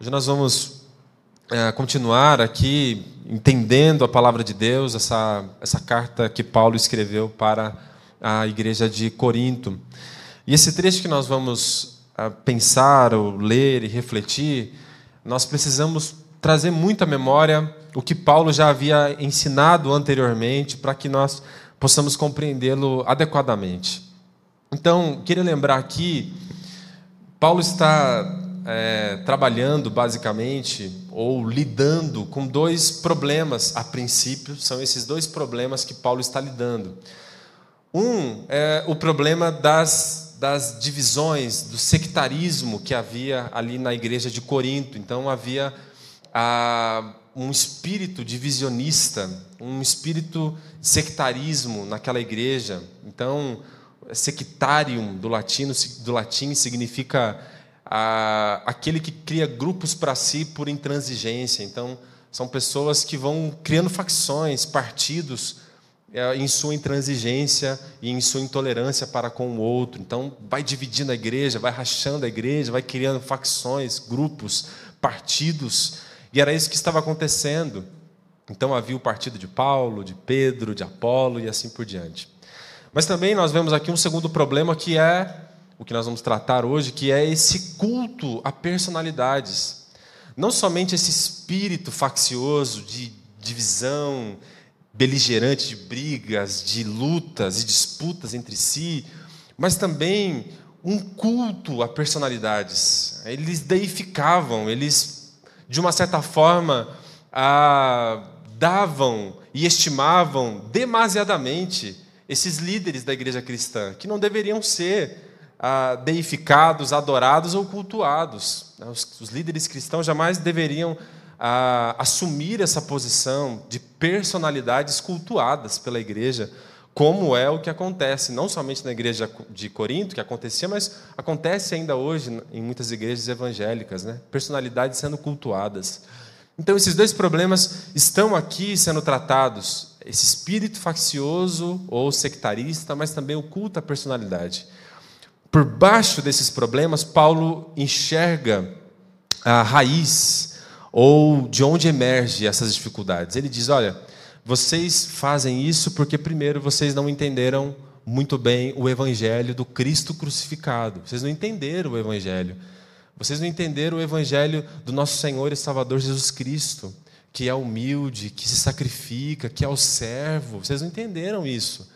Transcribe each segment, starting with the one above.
Hoje nós vamos é, continuar aqui entendendo a palavra de Deus, essa, essa carta que Paulo escreveu para a igreja de Corinto. E esse trecho que nós vamos é, pensar, ou ler e refletir, nós precisamos trazer muito à memória o que Paulo já havia ensinado anteriormente, para que nós possamos compreendê-lo adequadamente. Então, queria lembrar aqui, Paulo está é, trabalhando basicamente ou lidando com dois problemas a princípio, são esses dois problemas que Paulo está lidando. Um é o problema das, das divisões, do sectarismo que havia ali na igreja de Corinto. Então havia ah, um espírito divisionista, um espírito sectarismo naquela igreja. Então, sectarium do latino do latim significa a, aquele que cria grupos para si por intransigência. Então, são pessoas que vão criando facções, partidos, é, em sua intransigência e em sua intolerância para com o outro. Então, vai dividindo a igreja, vai rachando a igreja, vai criando facções, grupos, partidos. E era isso que estava acontecendo. Então, havia o partido de Paulo, de Pedro, de Apolo e assim por diante. Mas também nós vemos aqui um segundo problema que é o que nós vamos tratar hoje, que é esse culto a personalidades. Não somente esse espírito faccioso de divisão, beligerante de brigas, de lutas e disputas entre si, mas também um culto a personalidades. Eles deificavam, eles, de uma certa forma, ah, davam e estimavam demasiadamente esses líderes da igreja cristã, que não deveriam ser ah, deificados, adorados ou cultuados. Os, os líderes cristãos jamais deveriam ah, assumir essa posição de personalidades cultuadas pela igreja, como é o que acontece, não somente na igreja de Corinto, que acontecia, mas acontece ainda hoje em muitas igrejas evangélicas, né? personalidades sendo cultuadas. Então, esses dois problemas estão aqui sendo tratados: esse espírito faccioso ou sectarista, mas também o culto à personalidade. Por baixo desses problemas, Paulo enxerga a raiz ou de onde emerge essas dificuldades. Ele diz: olha, vocês fazem isso porque primeiro vocês não entenderam muito bem o evangelho do Cristo crucificado. Vocês não entenderam o evangelho. Vocês não entenderam o evangelho do nosso Senhor e Salvador Jesus Cristo, que é humilde, que se sacrifica, que é o servo. Vocês não entenderam isso.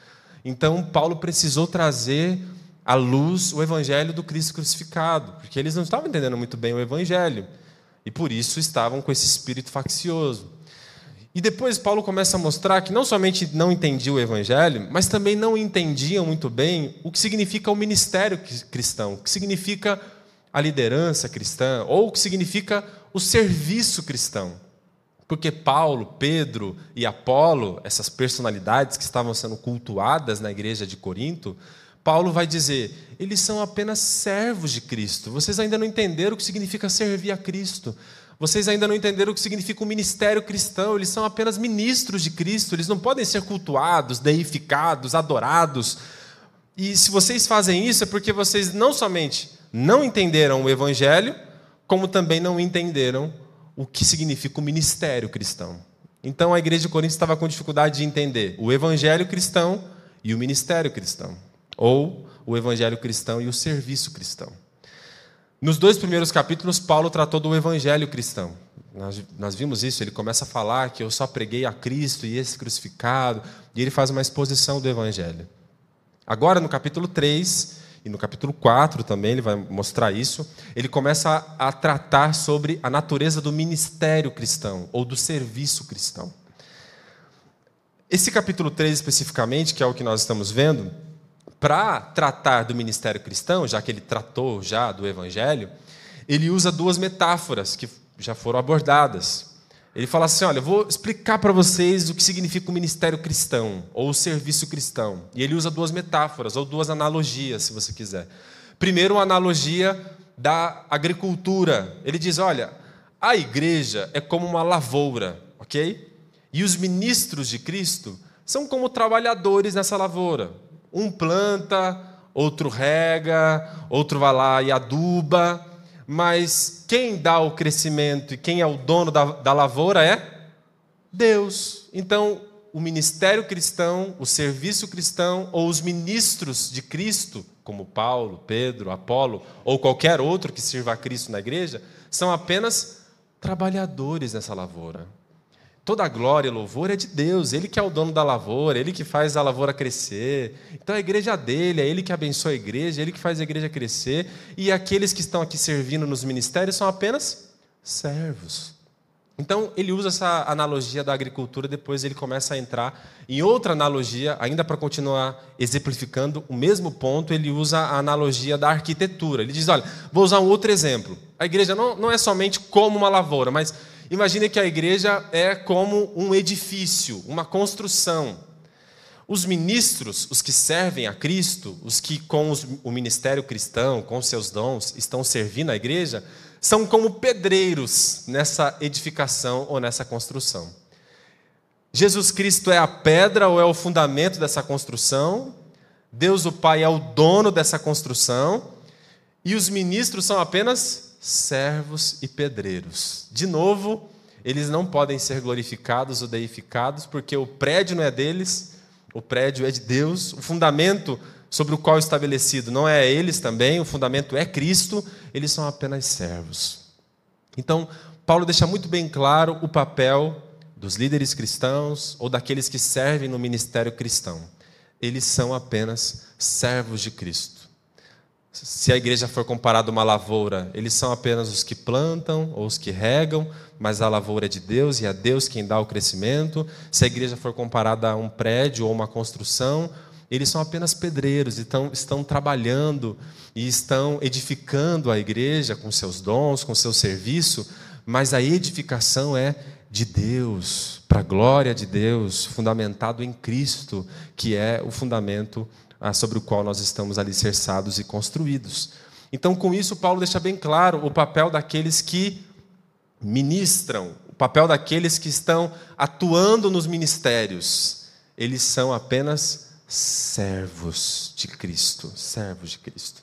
Então Paulo precisou trazer à luz o evangelho do Cristo crucificado, porque eles não estavam entendendo muito bem o evangelho e por isso estavam com esse espírito faccioso. E depois Paulo começa a mostrar que não somente não entendiam o evangelho, mas também não entendiam muito bem o que significa o ministério cristão, o que significa a liderança cristã ou o que significa o serviço cristão. Porque Paulo, Pedro e Apolo, essas personalidades que estavam sendo cultuadas na igreja de Corinto, Paulo vai dizer: eles são apenas servos de Cristo. Vocês ainda não entenderam o que significa servir a Cristo. Vocês ainda não entenderam o que significa o ministério cristão. Eles são apenas ministros de Cristo. Eles não podem ser cultuados, deificados, adorados. E se vocês fazem isso é porque vocês não somente não entenderam o evangelho, como também não entenderam o que significa o ministério cristão. Então a igreja de Corinto estava com dificuldade de entender o evangelho cristão e o ministério cristão ou o evangelho cristão e o serviço cristão. Nos dois primeiros capítulos, Paulo tratou do evangelho cristão. Nós, nós, vimos isso, ele começa a falar que eu só preguei a Cristo e esse crucificado, e ele faz uma exposição do evangelho. Agora, no capítulo 3 e no capítulo 4 também, ele vai mostrar isso, ele começa a, a tratar sobre a natureza do ministério cristão, ou do serviço cristão. Esse capítulo 3 especificamente, que é o que nós estamos vendo, para tratar do ministério cristão, já que ele tratou já do evangelho, ele usa duas metáforas que já foram abordadas. Ele fala assim: olha, eu vou explicar para vocês o que significa o ministério cristão ou o serviço cristão. E ele usa duas metáforas ou duas analogias, se você quiser. Primeiro, uma analogia da agricultura. Ele diz: olha, a igreja é como uma lavoura, ok? E os ministros de Cristo são como trabalhadores nessa lavoura. Um planta, outro rega, outro vai lá e aduba, mas quem dá o crescimento e quem é o dono da, da lavoura é Deus. Então, o ministério cristão, o serviço cristão ou os ministros de Cristo, como Paulo, Pedro, Apolo ou qualquer outro que sirva a Cristo na igreja, são apenas trabalhadores nessa lavoura. Toda a glória e louvor é de Deus, Ele que é o dono da lavoura, Ele que faz a lavoura crescer. Então a igreja dele, é Ele que abençoa a igreja, é Ele que faz a igreja crescer. E aqueles que estão aqui servindo nos ministérios são apenas servos. Então ele usa essa analogia da agricultura, depois ele começa a entrar em outra analogia, ainda para continuar exemplificando o mesmo ponto, ele usa a analogia da arquitetura. Ele diz: olha, vou usar um outro exemplo. A igreja não, não é somente como uma lavoura, mas Imagine que a igreja é como um edifício, uma construção. Os ministros, os que servem a Cristo, os que com os, o ministério cristão, com seus dons, estão servindo a igreja, são como pedreiros nessa edificação ou nessa construção. Jesus Cristo é a pedra ou é o fundamento dessa construção, Deus o Pai é o dono dessa construção, e os ministros são apenas servos e pedreiros. De novo, eles não podem ser glorificados ou deificados, porque o prédio não é deles, o prédio é de Deus, o fundamento sobre o qual é estabelecido não é eles também, o fundamento é Cristo, eles são apenas servos. Então, Paulo deixa muito bem claro o papel dos líderes cristãos ou daqueles que servem no ministério cristão. Eles são apenas servos de Cristo. Se a igreja for comparada a uma lavoura, eles são apenas os que plantam ou os que regam, mas a lavoura é de Deus e é Deus quem dá o crescimento. Se a igreja for comparada a um prédio ou uma construção, eles são apenas pedreiros, então estão trabalhando e estão edificando a igreja com seus dons, com seu serviço, mas a edificação é de Deus, para a glória de Deus, fundamentado em Cristo, que é o fundamento sobre o qual nós estamos alicerçados e construídos. Então, com isso, Paulo deixa bem claro o papel daqueles que ministram, o papel daqueles que estão atuando nos ministérios. Eles são apenas servos de Cristo, servos de Cristo.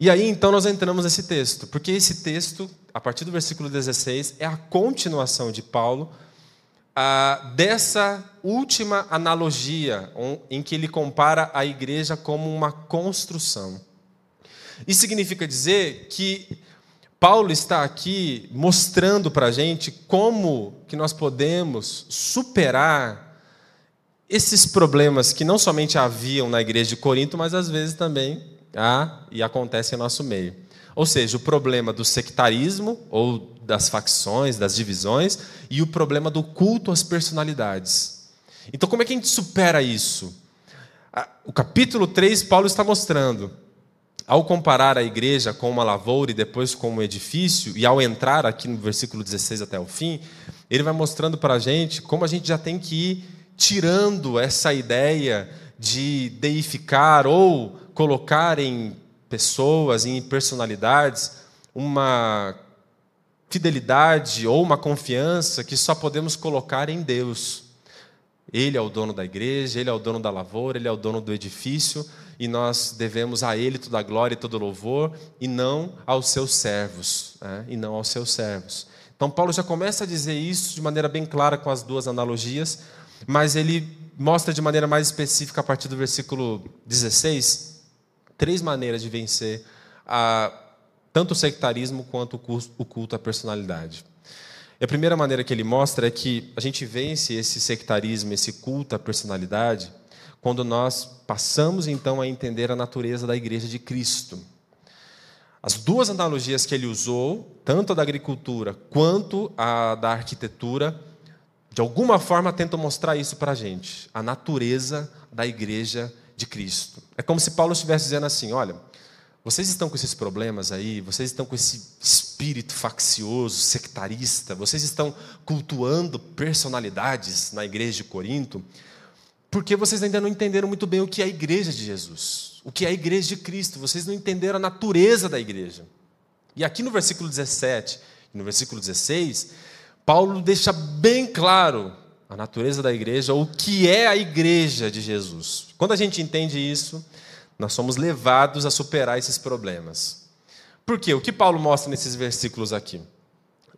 E aí então nós entramos nesse texto, porque esse texto, a partir do versículo 16, é a continuação de Paulo ah, dessa última analogia, em que ele compara a igreja como uma construção. Isso significa dizer que Paulo está aqui mostrando para a gente como que nós podemos superar esses problemas que não somente haviam na igreja de Corinto, mas às vezes também há e acontecem em nosso meio. Ou seja, o problema do sectarismo ou das facções, das divisões, e o problema do culto às personalidades. Então, como é que a gente supera isso? O capítulo 3, Paulo está mostrando. Ao comparar a igreja com uma lavoura e depois com um edifício, e ao entrar aqui no versículo 16 até o fim, ele vai mostrando para a gente como a gente já tem que ir tirando essa ideia de deificar ou colocar em pessoas, em personalidades, uma fidelidade ou uma confiança que só podemos colocar em Deus. Ele é o dono da igreja, ele é o dono da lavoura, ele é o dono do edifício, e nós devemos a ele toda a glória e todo o louvor, e não aos seus servos, né? e não aos seus servos. Então Paulo já começa a dizer isso de maneira bem clara com as duas analogias, mas ele mostra de maneira mais específica a partir do versículo 16 três maneiras de vencer a, tanto o sectarismo quanto o culto à personalidade. E a primeira maneira que ele mostra é que a gente vence esse sectarismo, esse culto à personalidade, quando nós passamos então a entender a natureza da igreja de Cristo. As duas analogias que ele usou, tanto a da agricultura quanto a da arquitetura, de alguma forma tentam mostrar isso para a gente, a natureza da igreja de Cristo. É como se Paulo estivesse dizendo assim: olha, vocês estão com esses problemas aí, vocês estão com esse espírito faccioso, sectarista, vocês estão cultuando personalidades na igreja de Corinto, porque vocês ainda não entenderam muito bem o que é a igreja de Jesus, o que é a igreja de Cristo, vocês não entenderam a natureza da igreja. E aqui no versículo 17 e no versículo 16, Paulo deixa bem claro a natureza da igreja, o que é a igreja de Jesus. Quando a gente entende isso, nós somos levados a superar esses problemas. Por quê? O que Paulo mostra nesses versículos aqui?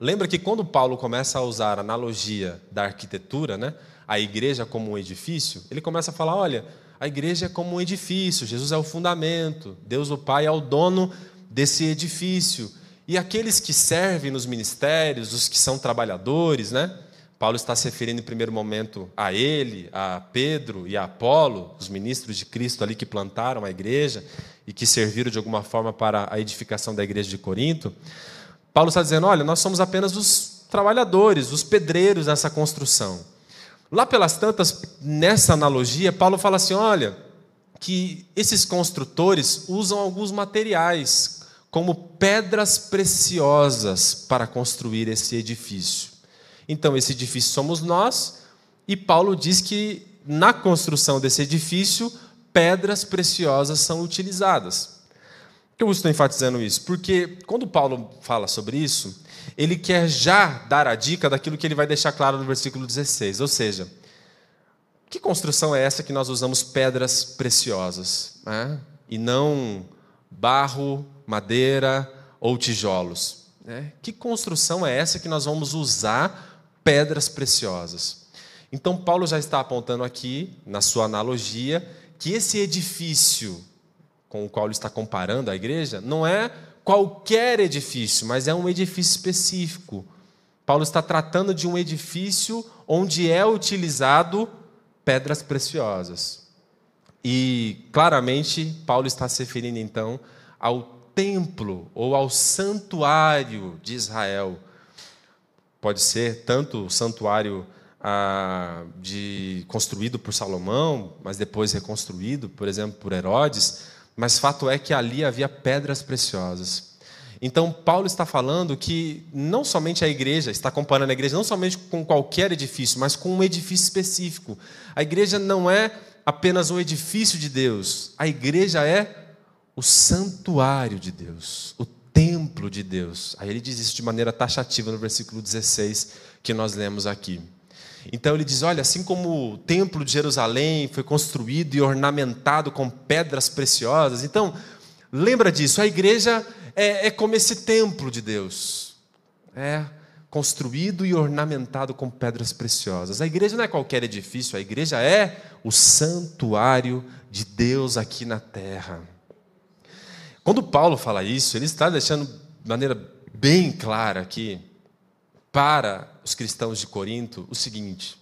Lembra que quando Paulo começa a usar a analogia da arquitetura, né, a igreja como um edifício, ele começa a falar: olha, a igreja é como um edifício, Jesus é o fundamento, Deus o Pai é o dono desse edifício. E aqueles que servem nos ministérios, os que são trabalhadores, né? Paulo está se referindo em primeiro momento a ele, a Pedro e a Apolo, os ministros de Cristo ali que plantaram a igreja e que serviram de alguma forma para a edificação da igreja de Corinto. Paulo está dizendo: olha, nós somos apenas os trabalhadores, os pedreiros nessa construção. Lá pelas tantas, nessa analogia, Paulo fala assim: olha, que esses construtores usam alguns materiais como pedras preciosas para construir esse edifício. Então, esse edifício somos nós, e Paulo diz que na construção desse edifício, pedras preciosas são utilizadas. Por que eu estou enfatizando isso? Porque quando Paulo fala sobre isso, ele quer já dar a dica daquilo que ele vai deixar claro no versículo 16. Ou seja, que construção é essa que nós usamos pedras preciosas? Né? E não barro, madeira ou tijolos? Né? Que construção é essa que nós vamos usar pedras preciosas? Então, Paulo já está apontando aqui, na sua analogia, que esse edifício com o qual ele está comparando a igreja não é qualquer edifício, mas é um edifício específico. Paulo está tratando de um edifício onde é utilizado pedras preciosas. E claramente Paulo está se referindo então ao templo ou ao santuário de Israel. Pode ser tanto o santuário ah, de, construído por Salomão, mas depois reconstruído, por exemplo, por Herodes, mas fato é que ali havia pedras preciosas. Então, Paulo está falando que não somente a igreja, está comparando a igreja não somente com qualquer edifício, mas com um edifício específico. A igreja não é apenas um edifício de Deus, a igreja é o santuário de Deus, o templo de Deus. Aí ele diz isso de maneira taxativa no versículo 16 que nós lemos aqui. Então ele diz: olha, assim como o templo de Jerusalém foi construído e ornamentado com pedras preciosas, então lembra disso, a igreja é, é como esse templo de Deus. É construído e ornamentado com pedras preciosas. A igreja não é qualquer edifício, a igreja é o santuário de Deus aqui na terra. Quando Paulo fala isso, ele está deixando de maneira bem clara aqui para os cristãos de Corinto o seguinte: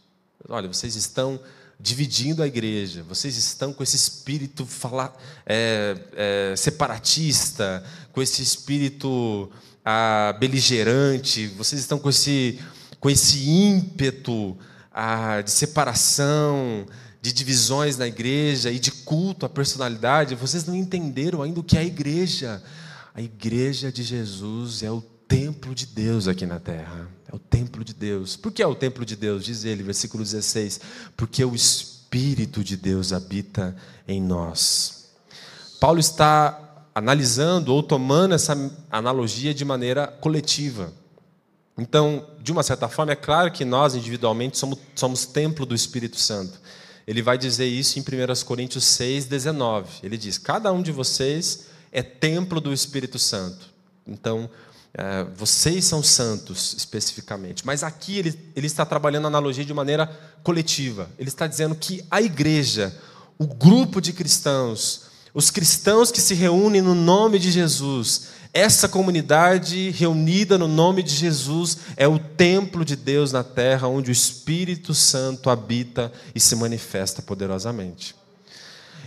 olha, vocês estão dividindo a igreja, vocês estão com esse espírito fala, é, é, separatista, com esse espírito ah, beligerante, vocês estão com esse, com esse ímpeto ah, de separação, de divisões na igreja e de culto à personalidade, vocês não entenderam ainda o que é a igreja. A igreja de Jesus é o templo de Deus aqui na terra. É o templo de Deus. Por que é o templo de Deus? Diz ele, versículo 16: Porque o Espírito de Deus habita em nós. Paulo está analisando ou tomando essa analogia de maneira coletiva. Então, de uma certa forma, é claro que nós individualmente somos, somos templo do Espírito Santo. Ele vai dizer isso em 1 Coríntios 6, 19. Ele diz: Cada um de vocês é templo do Espírito Santo. Então, é, vocês são santos, especificamente. Mas aqui ele, ele está trabalhando a analogia de maneira coletiva. Ele está dizendo que a igreja, o grupo de cristãos, os cristãos que se reúnem no nome de Jesus, essa comunidade reunida no nome de Jesus é o templo de Deus na terra, onde o Espírito Santo habita e se manifesta poderosamente.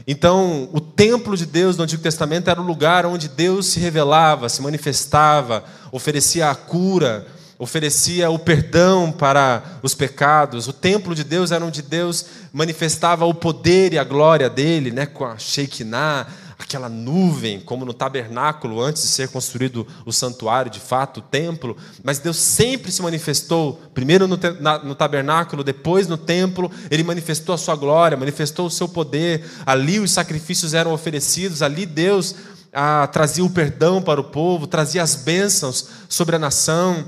Então, o templo de Deus no Antigo Testamento era o lugar onde Deus se revelava, se manifestava, oferecia a cura, oferecia o perdão para os pecados. O templo de Deus era onde Deus manifestava o poder e a glória dele, né, com a Shekinah, aquela nuvem, como no tabernáculo, antes de ser construído o santuário, de fato, o templo. Mas Deus sempre se manifestou, primeiro no, na, no tabernáculo, depois no templo, ele manifestou a sua glória, manifestou o seu poder. Ali os sacrifícios eram oferecidos, ali Deus ah, trazia o perdão para o povo, trazia as bênçãos sobre a nação.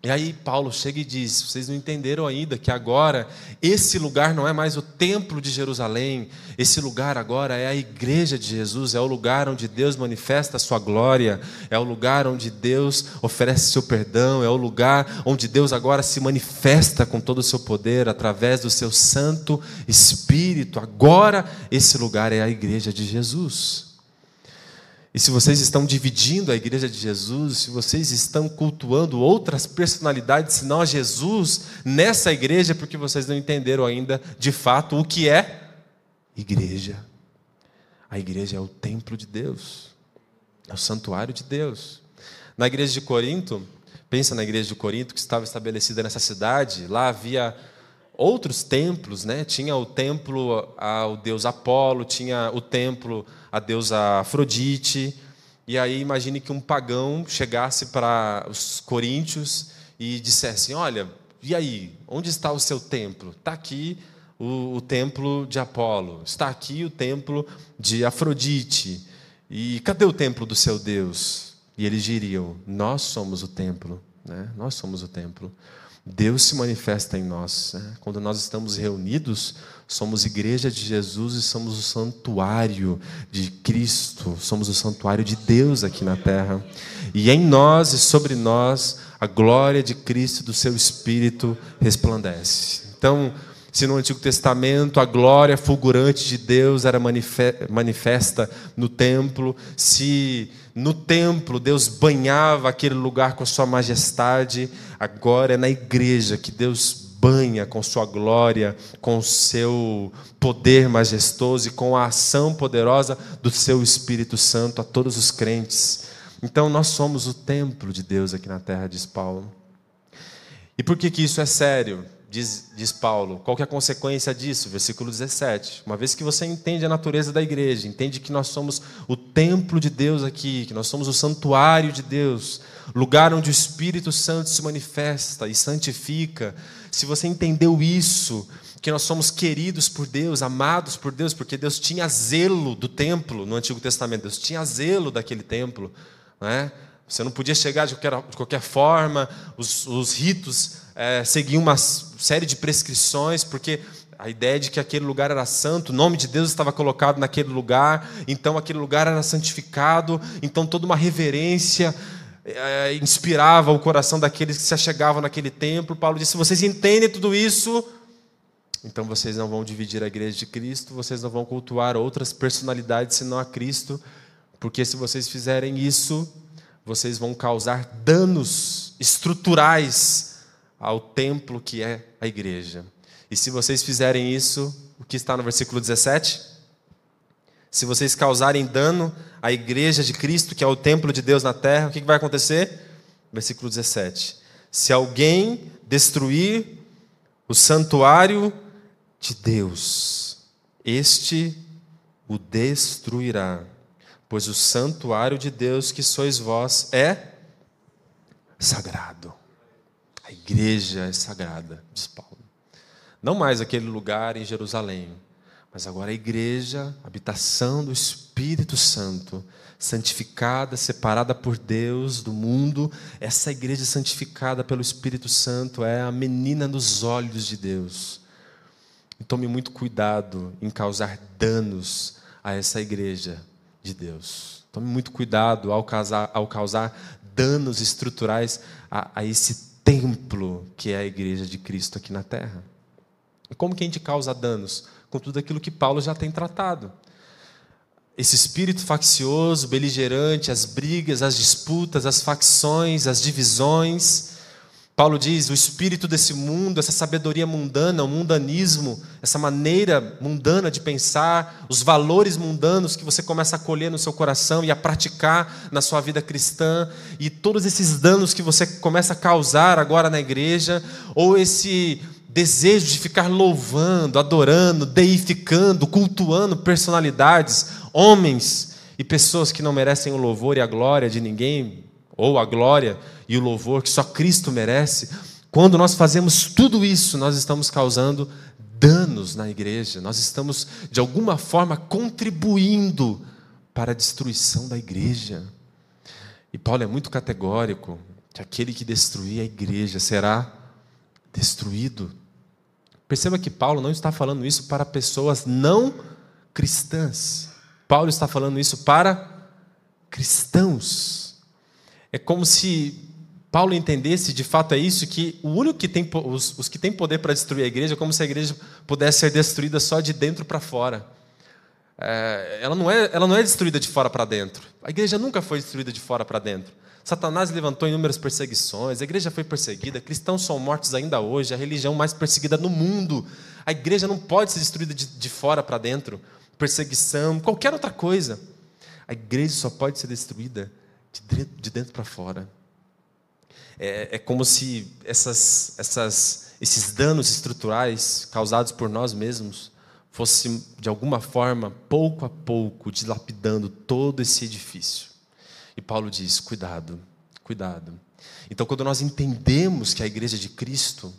E aí Paulo chega e diz: vocês não entenderam ainda que agora esse lugar não é mais o templo de Jerusalém, esse lugar agora é a igreja de Jesus, é o lugar onde Deus manifesta a sua glória, é o lugar onde Deus oferece seu perdão, é o lugar onde Deus agora se manifesta com todo o seu poder através do seu Santo Espírito. Agora esse lugar é a igreja de Jesus. E se vocês estão dividindo a igreja de Jesus, se vocês estão cultuando outras personalidades senão a Jesus nessa igreja, é porque vocês não entenderam ainda de fato o que é igreja. A igreja é o templo de Deus, é o santuário de Deus. Na igreja de Corinto, pensa na igreja de Corinto que estava estabelecida nessa cidade, lá havia outros templos, né? Tinha o templo ao deus Apolo, tinha o templo à deusa Afrodite. E aí imagine que um pagão chegasse para os coríntios e dissesse: Olha, e aí, onde está o seu templo? Está aqui o, o templo de Apolo, está aqui o templo de Afrodite. E cadê o templo do seu Deus? E eles diriam: Nós somos o templo, né? Nós somos o templo. Deus se manifesta em nós. Né? Quando nós estamos reunidos, somos igreja de Jesus e somos o santuário de Cristo, somos o santuário de Deus aqui na terra. E em nós e sobre nós, a glória de Cristo do seu Espírito resplandece. Então, se no Antigo Testamento a glória fulgurante de Deus era manifesta no templo, se no templo Deus banhava aquele lugar com sua majestade, agora é na igreja que Deus banha com sua glória, com seu poder majestoso e com a ação poderosa do seu Espírito Santo a todos os crentes. Então nós somos o templo de Deus aqui na terra, diz Paulo. E por que, que isso é sério? Diz, diz Paulo. Qual que é a consequência disso? Versículo 17. Uma vez que você entende a natureza da igreja, entende que nós somos o templo de Deus aqui, que nós somos o santuário de Deus, lugar onde o Espírito Santo se manifesta e santifica. Se você entendeu isso, que nós somos queridos por Deus, amados por Deus, porque Deus tinha zelo do templo no Antigo Testamento, Deus tinha zelo daquele templo. Não é? Você não podia chegar de qualquer, de qualquer forma, os, os ritos é, seguiam uma série de prescrições, porque a ideia de que aquele lugar era santo, o nome de Deus estava colocado naquele lugar, então aquele lugar era santificado, então toda uma reverência é, inspirava o coração daqueles que se achegavam naquele templo. Paulo disse: vocês entendem tudo isso, então vocês não vão dividir a igreja de Cristo, vocês não vão cultuar outras personalidades senão a Cristo, porque se vocês fizerem isso, vocês vão causar danos estruturais ao templo que é a igreja. E se vocês fizerem isso, o que está no versículo 17? Se vocês causarem dano à igreja de Cristo, que é o templo de Deus na terra, o que vai acontecer? Versículo 17: Se alguém destruir o santuário de Deus, este o destruirá, pois o santuário de Deus que sois vós é sagrado. A igreja é sagrada, diz Paulo. Não mais aquele lugar em Jerusalém, mas agora a igreja, habitação do Espírito Santo, santificada, separada por Deus do mundo, essa igreja santificada pelo Espírito Santo é a menina nos olhos de Deus. E tome muito cuidado em causar danos a essa igreja de Deus. Tome muito cuidado ao causar, ao causar danos estruturais a, a esse templo que é a igreja de Cristo aqui na terra. E como que a gente causa danos? Com tudo aquilo que Paulo já tem tratado. Esse espírito faccioso, beligerante, as brigas, as disputas, as facções, as divisões, Paulo diz: o espírito desse mundo, essa sabedoria mundana, o mundanismo, essa maneira mundana de pensar, os valores mundanos que você começa a colher no seu coração e a praticar na sua vida cristã, e todos esses danos que você começa a causar agora na igreja, ou esse desejo de ficar louvando, adorando, deificando, cultuando personalidades, homens e pessoas que não merecem o louvor e a glória de ninguém, ou a glória e o louvor que só Cristo merece, quando nós fazemos tudo isso, nós estamos causando danos na igreja, nós estamos, de alguma forma, contribuindo para a destruição da igreja. E Paulo é muito categórico. que aquele que destruir a igreja será destruído. Perceba que Paulo não está falando isso para pessoas não cristãs. Paulo está falando isso para cristãos. É como se Paulo entendesse, de fato é isso, que o único que tem, os, os que têm poder para destruir a igreja é como se a igreja pudesse ser destruída só de dentro para fora. É, ela, não é, ela não é destruída de fora para dentro. A igreja nunca foi destruída de fora para dentro. Satanás levantou inúmeras perseguições, a igreja foi perseguida, cristãos são mortos ainda hoje, a religião mais perseguida no mundo. A igreja não pode ser destruída de, de fora para dentro. Perseguição, qualquer outra coisa. A igreja só pode ser destruída de, de dentro para fora. É, é, como se essas, essas, esses danos estruturais causados por nós mesmos fossem, de alguma forma, pouco a pouco, dilapidando todo esse edifício. E Paulo diz: cuidado, cuidado. Então, quando nós entendemos que a igreja de Cristo,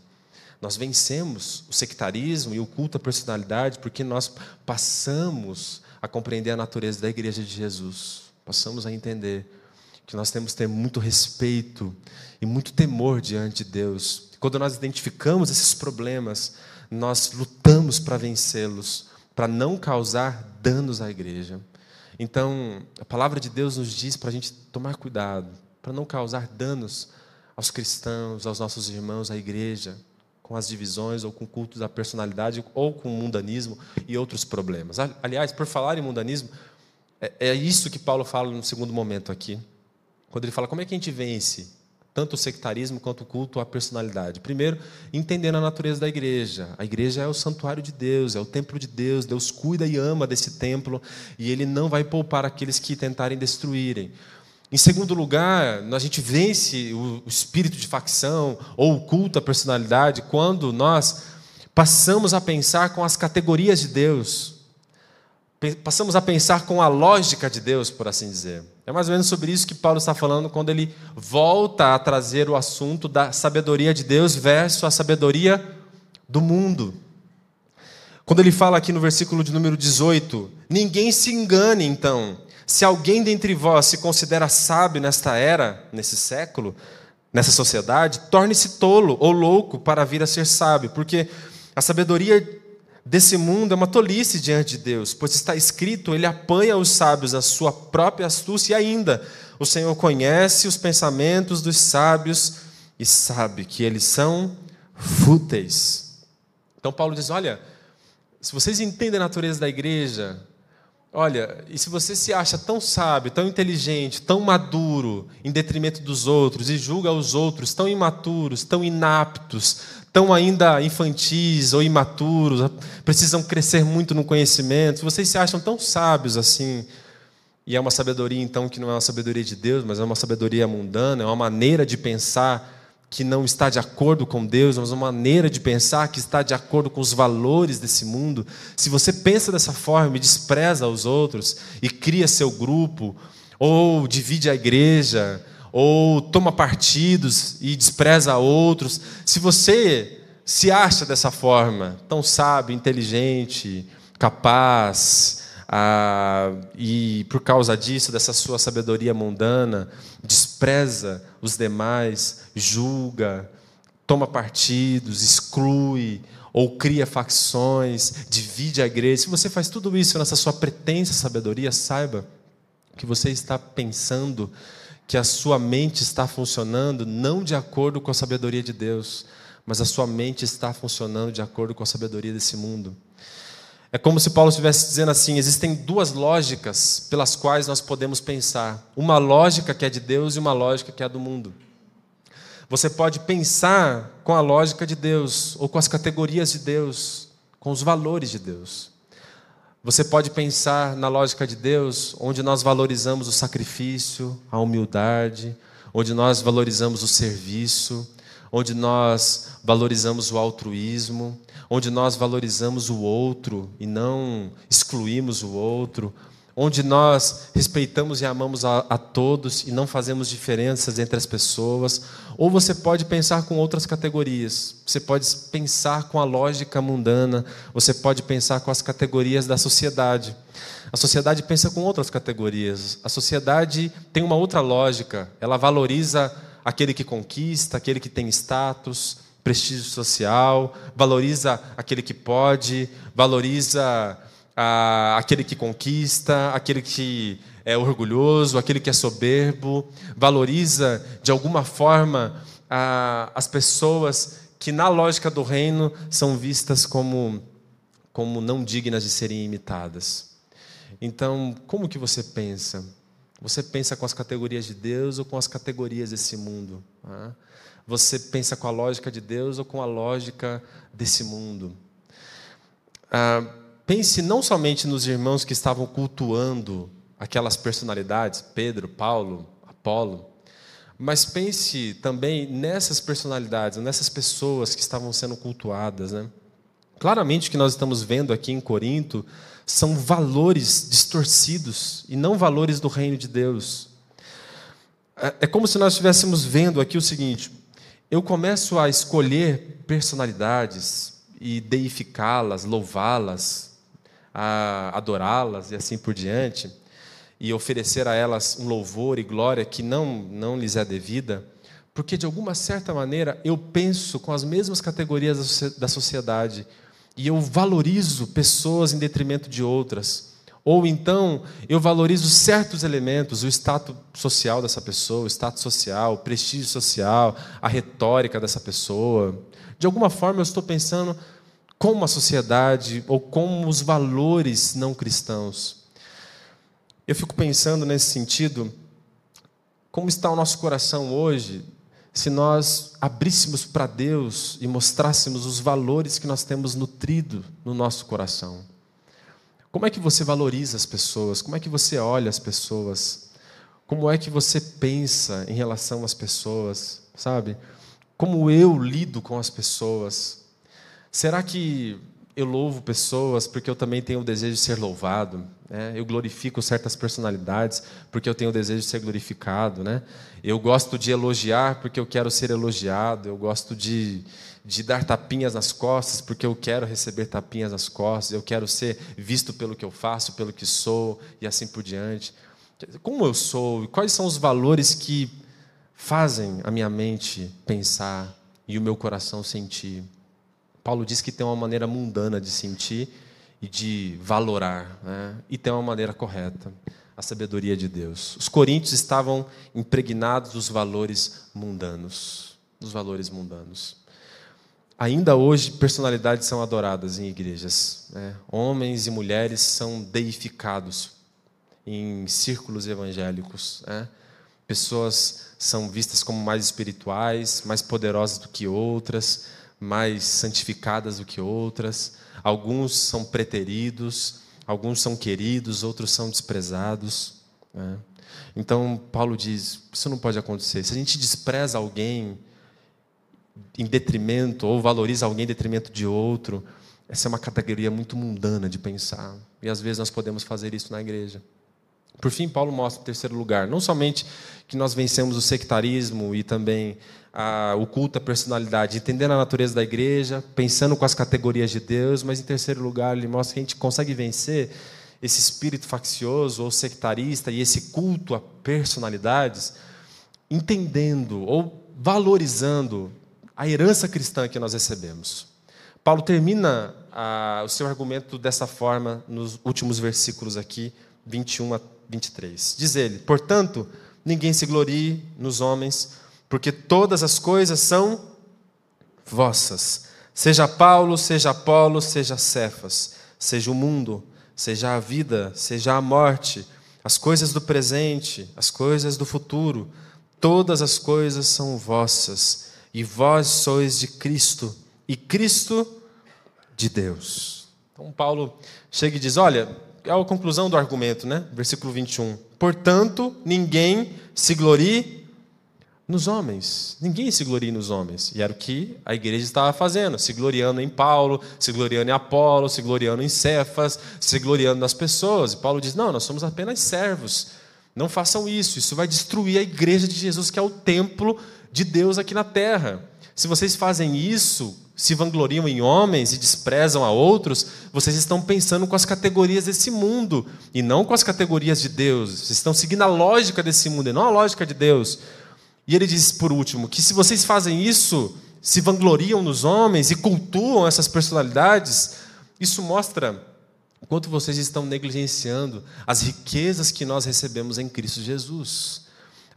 nós vencemos o sectarismo e o culto à personalidade, porque nós passamos a compreender a natureza da igreja de Jesus, passamos a entender que nós temos que ter muito respeito e muito temor diante de Deus. Quando nós identificamos esses problemas, nós lutamos para vencê-los, para não causar danos à igreja. Então, a palavra de Deus nos diz para a gente tomar cuidado, para não causar danos aos cristãos, aos nossos irmãos, à igreja, com as divisões ou com cultos da personalidade ou com o mundanismo e outros problemas. Aliás, por falar em mundanismo, é, é isso que Paulo fala no segundo momento aqui, quando ele fala como é que a gente vence tanto o sectarismo quanto o culto à personalidade. Primeiro, entendendo a natureza da igreja. A igreja é o santuário de Deus, é o templo de Deus. Deus cuida e ama desse templo e ele não vai poupar aqueles que tentarem destruírem. Em segundo lugar, a gente vence o espírito de facção ou o culto à personalidade quando nós passamos a pensar com as categorias de Deus. Passamos a pensar com a lógica de Deus, por assim dizer. É mais ou menos sobre isso que Paulo está falando quando ele volta a trazer o assunto da sabedoria de Deus versus a sabedoria do mundo. Quando ele fala aqui no versículo de número 18: Ninguém se engane, então, se alguém dentre vós se considera sábio nesta era, nesse século, nessa sociedade, torne-se tolo ou louco para vir a ser sábio, porque a sabedoria desse mundo é uma tolice diante de Deus, pois está escrito: Ele apanha os sábios a sua própria astúcia, e ainda o Senhor conhece os pensamentos dos sábios e sabe que eles são fúteis. Então, Paulo diz: Olha, se vocês entendem a natureza da igreja, olha, e se você se acha tão sábio, tão inteligente, tão maduro, em detrimento dos outros, e julga os outros tão imaturos, tão inaptos, tão ainda infantis ou imaturos, precisam crescer muito no conhecimento, vocês se acham tão sábios assim, e é uma sabedoria então que não é uma sabedoria de Deus, mas é uma sabedoria mundana, é uma maneira de pensar que não está de acordo com Deus, mas uma maneira de pensar que está de acordo com os valores desse mundo. Se você pensa dessa forma e despreza os outros e cria seu grupo, ou divide a igreja, ou toma partidos e despreza outros, se você se acha dessa forma, tão sábio, inteligente, capaz, ah, e por causa disso, dessa sua sabedoria mundana, despreza os demais, julga, toma partidos, exclui, ou cria facções, divide a igreja. Se você faz tudo isso nessa sua pretensa sabedoria, saiba que você está pensando que a sua mente está funcionando não de acordo com a sabedoria de Deus, mas a sua mente está funcionando de acordo com a sabedoria desse mundo. É como se Paulo estivesse dizendo assim: existem duas lógicas pelas quais nós podemos pensar. Uma lógica que é de Deus e uma lógica que é do mundo. Você pode pensar com a lógica de Deus, ou com as categorias de Deus, com os valores de Deus. Você pode pensar na lógica de Deus, onde nós valorizamos o sacrifício, a humildade, onde nós valorizamos o serviço, onde nós valorizamos o altruísmo, onde nós valorizamos o outro e não excluímos o outro, onde nós respeitamos e amamos a, a, todos e não fazemos diferenças entre as pessoas, ou você pode pensar com outras categorias. Você pode pensar com a lógica mundana, você pode pensar com as categorias da sociedade. A sociedade pensa com outras categorias. A sociedade tem uma outra lógica. Ela valoriza aquele que conquista, aquele que tem status, prestígio social, valoriza aquele que pode, valoriza ah, aquele que conquista, aquele que é orgulhoso, aquele que é soberbo, valoriza de alguma forma ah, as pessoas que, na lógica do reino, são vistas como, como não dignas de serem imitadas. Então, como que você pensa? Você pensa com as categorias de Deus ou com as categorias desse mundo? Ah? Você pensa com a lógica de Deus ou com a lógica desse mundo? Ah, pense não somente nos irmãos que estavam cultuando aquelas personalidades, Pedro, Paulo, Apolo, mas pense também nessas personalidades, nessas pessoas que estavam sendo cultuadas. Né? Claramente o que nós estamos vendo aqui em Corinto são valores distorcidos e não valores do reino de Deus. É, é como se nós estivéssemos vendo aqui o seguinte: eu começo a escolher personalidades e deificá-las, louvá-las, adorá-las e assim por diante, e oferecer a elas um louvor e glória que não, não lhes é devida, porque de alguma certa maneira eu penso com as mesmas categorias da sociedade e eu valorizo pessoas em detrimento de outras. Ou então eu valorizo certos elementos, o status social dessa pessoa, o status social, o prestígio social, a retórica dessa pessoa. De alguma forma eu estou pensando como a sociedade ou como os valores não cristãos. Eu fico pensando nesse sentido, como está o nosso coração hoje se nós abríssemos para Deus e mostrássemos os valores que nós temos nutrido no nosso coração. Como é que você valoriza as pessoas? Como é que você olha as pessoas? Como é que você pensa em relação às pessoas? Sabe? Como eu lido com as pessoas? Será que eu louvo pessoas porque eu também tenho o desejo de ser louvado? Né? Eu glorifico certas personalidades porque eu tenho o desejo de ser glorificado. Né? Eu gosto de elogiar porque eu quero ser elogiado. Eu gosto de, de dar tapinhas nas costas porque eu quero receber tapinhas nas costas. Eu quero ser visto pelo que eu faço, pelo que sou e assim por diante. Como eu sou quais são os valores que fazem a minha mente pensar e o meu coração sentir? Paulo diz que tem uma maneira mundana de sentir e de valorar, né? e tem uma maneira correta, a sabedoria de Deus. Os coríntios estavam impregnados dos valores mundanos, dos valores mundanos. Ainda hoje, personalidades são adoradas em igrejas. Né? Homens e mulheres são deificados em círculos evangélicos. Né? Pessoas são vistas como mais espirituais, mais poderosas do que outras, mais santificadas do que outras Alguns são preteridos, alguns são queridos, outros são desprezados. Né? Então, Paulo diz: isso não pode acontecer. Se a gente despreza alguém em detrimento, ou valoriza alguém em detrimento de outro, essa é uma categoria muito mundana de pensar. E às vezes nós podemos fazer isso na igreja. Por fim, Paulo mostra, em terceiro lugar, não somente que nós vencemos o sectarismo e também a, o culto à personalidade, entendendo a natureza da igreja, pensando com as categorias de Deus, mas em terceiro lugar, ele mostra que a gente consegue vencer esse espírito faccioso ou sectarista e esse culto a personalidades, entendendo ou valorizando a herança cristã que nós recebemos. Paulo termina a, o seu argumento dessa forma nos últimos versículos aqui, 21 a 23. Diz ele: Portanto, ninguém se glorie nos homens, porque todas as coisas são vossas. Seja Paulo, seja Apolo, seja Cefas, seja o mundo, seja a vida, seja a morte, as coisas do presente, as coisas do futuro, todas as coisas são vossas, e vós sois de Cristo, e Cristo de Deus. Então Paulo chega e diz: Olha, é a conclusão do argumento, né? Versículo 21. Portanto, ninguém se glorie nos homens. Ninguém se glorie nos homens. E era o que a igreja estava fazendo, se gloriando em Paulo, se gloriando em Apolo, se gloriando em Cefas, se gloriando nas pessoas. E Paulo diz: "Não, nós somos apenas servos. Não façam isso. Isso vai destruir a igreja de Jesus, que é o templo de Deus aqui na terra. Se vocês fazem isso, se vangloriam em homens e desprezam a outros, vocês estão pensando com as categorias desse mundo e não com as categorias de Deus. Vocês estão seguindo a lógica desse mundo e não a lógica de Deus. E ele diz, por último, que se vocês fazem isso, se vangloriam nos homens e cultuam essas personalidades, isso mostra o quanto vocês estão negligenciando as riquezas que nós recebemos em Cristo Jesus,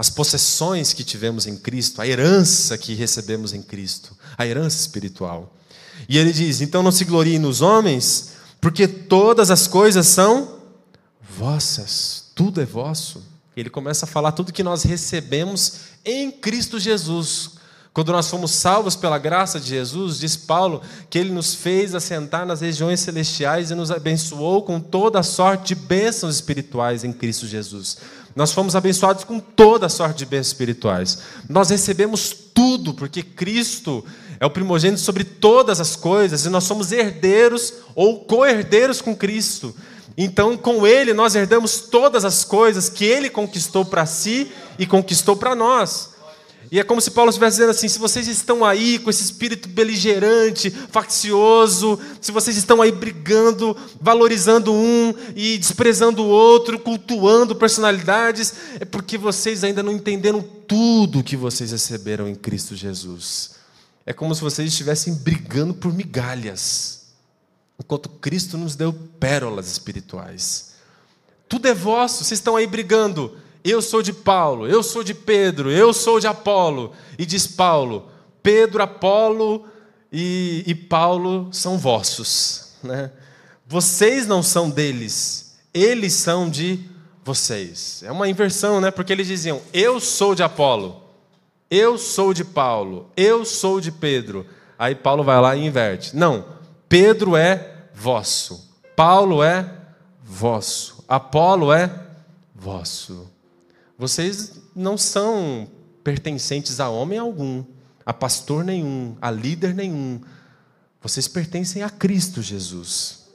as possessões que tivemos em Cristo, a herança que recebemos em Cristo, a herança espiritual. E ele diz: então não se gloriem nos homens, porque todas as coisas são vossas, tudo é vosso. Ele começa a falar tudo que nós recebemos em Cristo Jesus. Quando nós fomos salvos pela graça de Jesus, diz Paulo que ele nos fez assentar nas regiões celestiais e nos abençoou com toda a sorte de bênçãos espirituais em Cristo Jesus. Nós fomos abençoados com toda a sorte de bênçãos espirituais. Nós recebemos tudo, porque Cristo é o primogênito sobre todas as coisas e nós somos herdeiros ou co-herdeiros com Cristo. Então, com Ele, nós herdamos todas as coisas que Ele conquistou para si e conquistou para nós. E é como se Paulo estivesse dizendo assim: se vocês estão aí com esse espírito beligerante, faccioso, se vocês estão aí brigando, valorizando um e desprezando o outro, cultuando personalidades, é porque vocês ainda não entenderam tudo que vocês receberam em Cristo Jesus. É como se vocês estivessem brigando por migalhas, enquanto Cristo nos deu pérolas espirituais. Tudo é vosso, vocês estão aí brigando eu sou de Paulo, eu sou de Pedro, eu sou de Apolo. E diz Paulo: Pedro, Apolo e, e Paulo são vossos. Né? Vocês não são deles, eles são de vocês. É uma inversão, né? porque eles diziam: Eu sou de Apolo, eu sou de Paulo, eu sou de Pedro. Aí Paulo vai lá e inverte: Não, Pedro é vosso, Paulo é vosso, Apolo é vosso. Vocês não são pertencentes a homem algum, a pastor nenhum, a líder nenhum. Vocês pertencem a Cristo Jesus.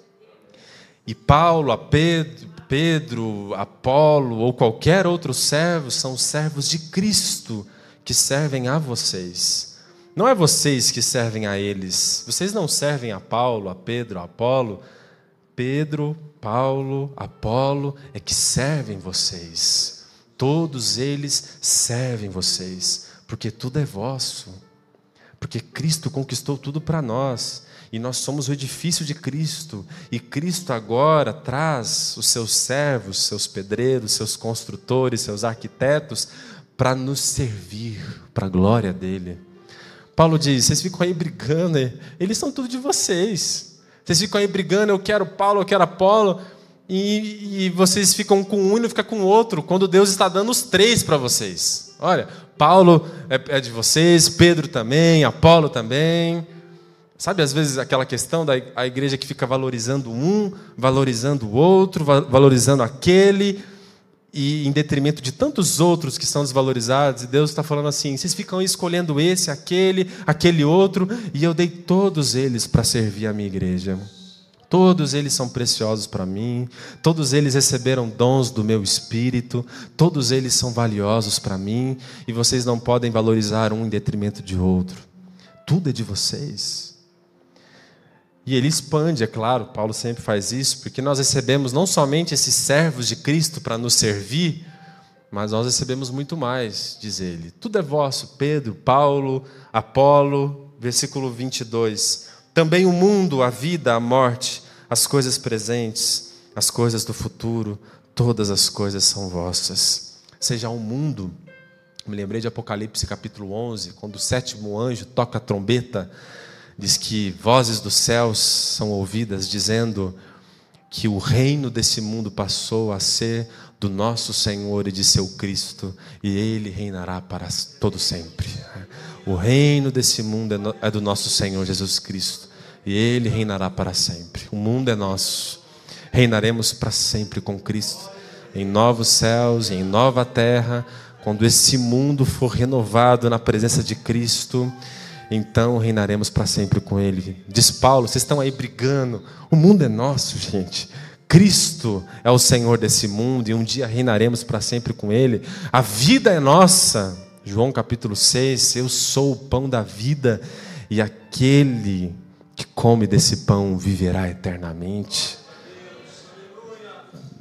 E Paulo, a Pedro, Pedro, Apolo ou qualquer outro servo são servos de Cristo que servem a vocês. Não é vocês que servem a eles. Vocês não servem a Paulo, a Pedro, a Apolo. Pedro, Paulo, Apolo é que servem vocês. Todos eles servem vocês, porque tudo é vosso. Porque Cristo conquistou tudo para nós, e nós somos o edifício de Cristo, e Cristo agora traz os seus servos, seus pedreiros, seus construtores, seus arquitetos, para nos servir, para a glória dele. Paulo diz: vocês ficam aí brigando, eles são tudo de vocês. Vocês ficam aí brigando, eu quero Paulo, eu quero Apolo e, e vocês ficam com um e não ficam com o outro, quando Deus está dando os três para vocês. Olha, Paulo é, é de vocês, Pedro também, Apolo também. Sabe, às vezes, aquela questão da a igreja que fica valorizando um, valorizando o outro, valorizando aquele, e em detrimento de tantos outros que são desvalorizados, e Deus está falando assim: vocês ficam escolhendo esse, aquele, aquele outro, e eu dei todos eles para servir a minha igreja. Todos eles são preciosos para mim, todos eles receberam dons do meu espírito, todos eles são valiosos para mim, e vocês não podem valorizar um em detrimento de outro. Tudo é de vocês. E ele expande, é claro, Paulo sempre faz isso, porque nós recebemos não somente esses servos de Cristo para nos servir, mas nós recebemos muito mais, diz ele. Tudo é vosso, Pedro, Paulo, Apolo, versículo 22. Também o mundo, a vida, a morte, as coisas presentes, as coisas do futuro, todas as coisas são vossas. Seja o mundo. Me lembrei de Apocalipse capítulo 11, quando o sétimo anjo toca a trombeta, diz que vozes dos céus são ouvidas dizendo que o reino desse mundo passou a ser do nosso Senhor e de seu Cristo, e ele reinará para todo sempre. O reino desse mundo é, é do nosso Senhor Jesus Cristo e ele reinará para sempre. O mundo é nosso. Reinaremos para sempre com Cristo, em novos céus em nova terra, quando esse mundo for renovado na presença de Cristo, então reinaremos para sempre com Ele. Diz Paulo, vocês estão aí brigando, o mundo é nosso, gente. Cristo é o Senhor desse mundo e um dia reinaremos para sempre com Ele. A vida é nossa. João capítulo 6, eu sou o pão da vida e aquele que come desse pão viverá eternamente.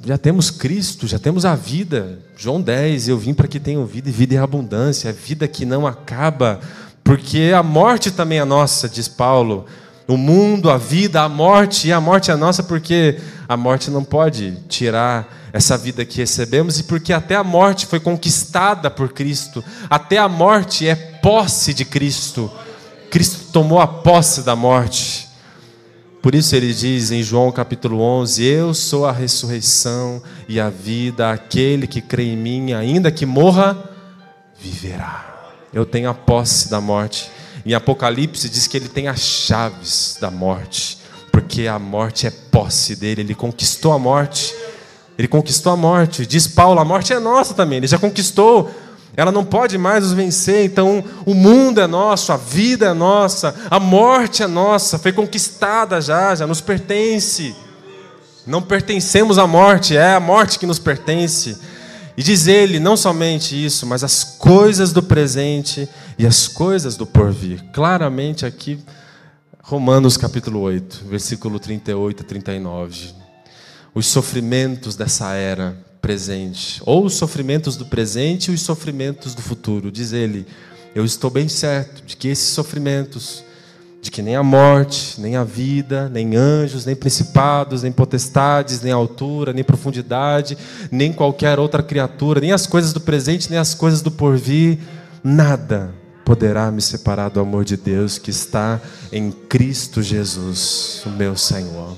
já temos Cristo, já temos a vida. João 10, eu vim para que tenham vida e vida em abundância, vida que não acaba, porque a morte também é nossa, diz Paulo. O mundo, a vida, a morte, e a morte é nossa porque a morte não pode tirar essa vida que recebemos e porque até a morte foi conquistada por Cristo, até a morte é posse de Cristo. Cristo tomou a posse da morte. Por isso ele diz em João capítulo 11: Eu sou a ressurreição e a vida, aquele que crê em mim, ainda que morra, viverá. Eu tenho a posse da morte. Em Apocalipse diz que ele tem as chaves da morte, porque a morte é posse dele, ele conquistou a morte. Ele conquistou a morte. Diz Paulo: a morte é nossa também, ele já conquistou. Ela não pode mais nos vencer, então o mundo é nosso, a vida é nossa, a morte é nossa, foi conquistada já, já nos pertence. Não pertencemos à morte, é a morte que nos pertence. E diz ele, não somente isso, mas as coisas do presente e as coisas do porvir. Claramente aqui, Romanos capítulo 8, versículo 38 a 39 os sofrimentos dessa era presente, ou os sofrimentos do presente e os sofrimentos do futuro. Diz ele: Eu estou bem certo de que esses sofrimentos, de que nem a morte, nem a vida, nem anjos, nem principados, nem potestades, nem altura, nem profundidade, nem qualquer outra criatura, nem as coisas do presente, nem as coisas do porvir, nada poderá me separar do amor de Deus que está em Cristo Jesus, o meu Senhor.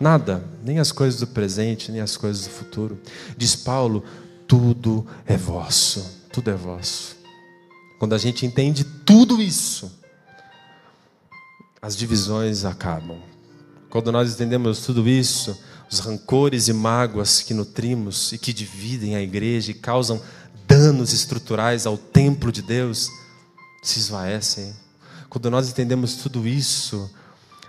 Nada, nem as coisas do presente, nem as coisas do futuro. Diz Paulo: tudo é vosso, tudo é vosso. Quando a gente entende tudo isso, as divisões acabam. Quando nós entendemos tudo isso, os rancores e mágoas que nutrimos e que dividem a igreja e causam danos estruturais ao templo de Deus se esvaecem. Quando nós entendemos tudo isso,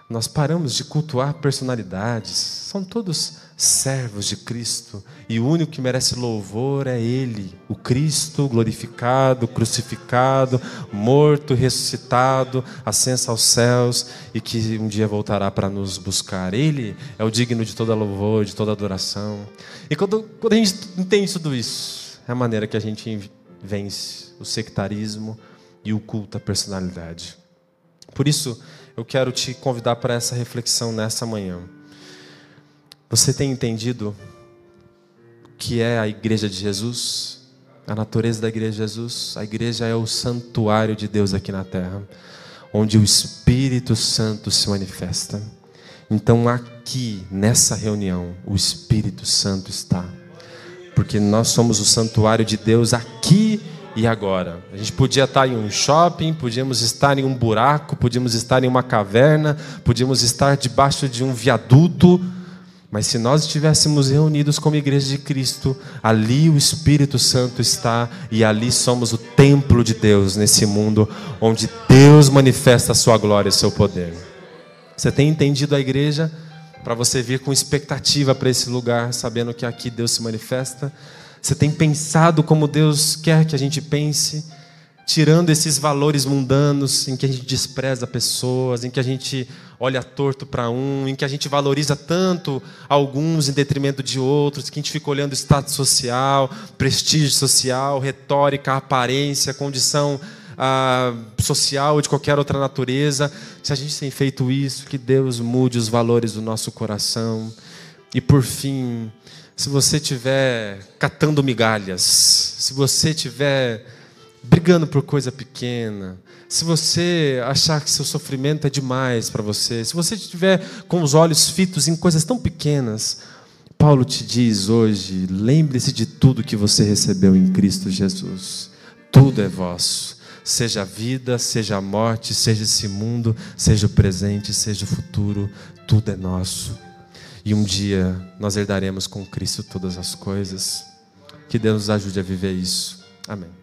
nós paramos de cultuar personalidades, são todos servos de Cristo, e o único que merece louvor é Ele, o Cristo glorificado, crucificado, morto, ressuscitado, ascenso aos céus e que um dia voltará para nos buscar. Ele é o digno de toda louvor, de toda adoração. E quando, quando a gente entende tudo isso, é a maneira que a gente vence o sectarismo e o culto à personalidade. Por isso, eu quero te convidar para essa reflexão nessa manhã. Você tem entendido o que é a igreja de Jesus? A natureza da igreja de Jesus? A igreja é o santuário de Deus aqui na terra, onde o Espírito Santo se manifesta. Então, aqui, nessa reunião, o Espírito Santo está. Porque nós somos o santuário de Deus aqui e agora? A gente podia estar em um shopping, podíamos estar em um buraco, podíamos estar em uma caverna, podíamos estar debaixo de um viaduto, mas se nós estivéssemos reunidos como igreja de Cristo, ali o Espírito Santo está e ali somos o templo de Deus nesse mundo onde Deus manifesta a sua glória e seu poder. Você tem entendido a igreja para você vir com expectativa para esse lugar, sabendo que aqui Deus se manifesta? Você tem pensado como Deus quer que a gente pense, tirando esses valores mundanos em que a gente despreza pessoas, em que a gente olha torto para um, em que a gente valoriza tanto alguns em detrimento de outros, que a gente fica olhando status social, prestígio social, retórica, aparência, condição ah, social ou de qualquer outra natureza. Se a gente tem feito isso, que Deus mude os valores do nosso coração. E por fim, se você estiver catando migalhas, se você estiver brigando por coisa pequena, se você achar que seu sofrimento é demais para você, se você estiver com os olhos fitos em coisas tão pequenas, Paulo te diz hoje: lembre-se de tudo que você recebeu em Cristo Jesus. Tudo é vosso. Seja a vida, seja a morte, seja esse mundo, seja o presente, seja o futuro, tudo é nosso. E um dia nós herdaremos com Cristo todas as coisas. Que Deus nos ajude a viver isso. Amém.